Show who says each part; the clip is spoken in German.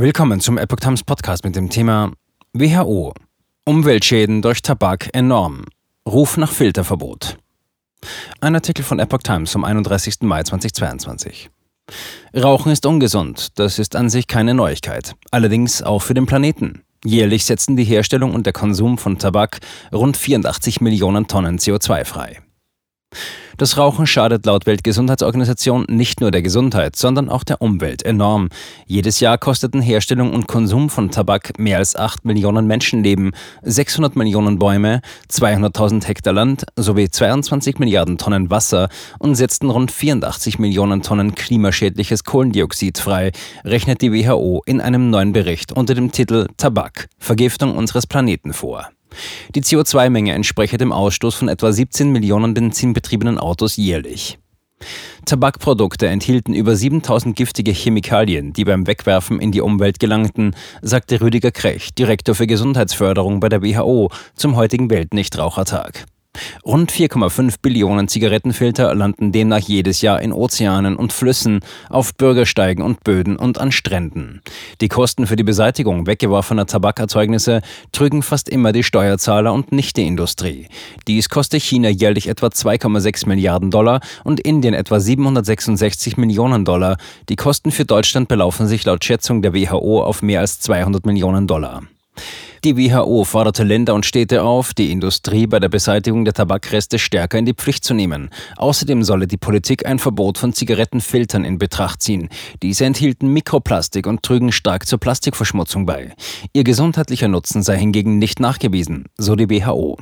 Speaker 1: Willkommen zum Epoch Times Podcast mit dem Thema WHO. Umweltschäden durch Tabak enorm. Ruf nach Filterverbot. Ein Artikel von Epoch Times vom 31. Mai 2022. Rauchen ist ungesund, das ist an sich keine Neuigkeit. Allerdings auch für den Planeten. Jährlich setzen die Herstellung und der Konsum von Tabak rund 84 Millionen Tonnen CO2 frei. Das Rauchen schadet laut Weltgesundheitsorganisation nicht nur der Gesundheit, sondern auch der Umwelt enorm. Jedes Jahr kosteten Herstellung und Konsum von Tabak mehr als 8 Millionen Menschenleben, 600 Millionen Bäume, 200.000 Hektar Land sowie 22 Milliarden Tonnen Wasser und setzten rund 84 Millionen Tonnen klimaschädliches Kohlendioxid frei, rechnet die WHO in einem neuen Bericht unter dem Titel Tabak, Vergiftung unseres Planeten vor. Die CO2-Menge entspreche dem Ausstoß von etwa 17 Millionen benzinbetriebenen Autos jährlich. Tabakprodukte enthielten über 7000 giftige Chemikalien, die beim Wegwerfen in die Umwelt gelangten, sagte Rüdiger Krech, Direktor für Gesundheitsförderung bei der WHO, zum heutigen Weltnichtrauchertag. Rund 4,5 Billionen Zigarettenfilter landen demnach jedes Jahr in Ozeanen und Flüssen, auf Bürgersteigen und Böden und an Stränden. Die Kosten für die Beseitigung weggeworfener Tabakerzeugnisse trügen fast immer die Steuerzahler und nicht die Industrie. Dies kostet China jährlich etwa 2,6 Milliarden Dollar und Indien etwa 766 Millionen Dollar. Die Kosten für Deutschland belaufen sich laut Schätzung der WHO auf mehr als 200 Millionen Dollar. Die WHO forderte Länder und Städte auf, die Industrie bei der Beseitigung der Tabakreste stärker in die Pflicht zu nehmen. Außerdem solle die Politik ein Verbot von Zigarettenfiltern in Betracht ziehen. Diese enthielten Mikroplastik und trügen stark zur Plastikverschmutzung bei. Ihr gesundheitlicher Nutzen sei hingegen nicht nachgewiesen, so die WHO.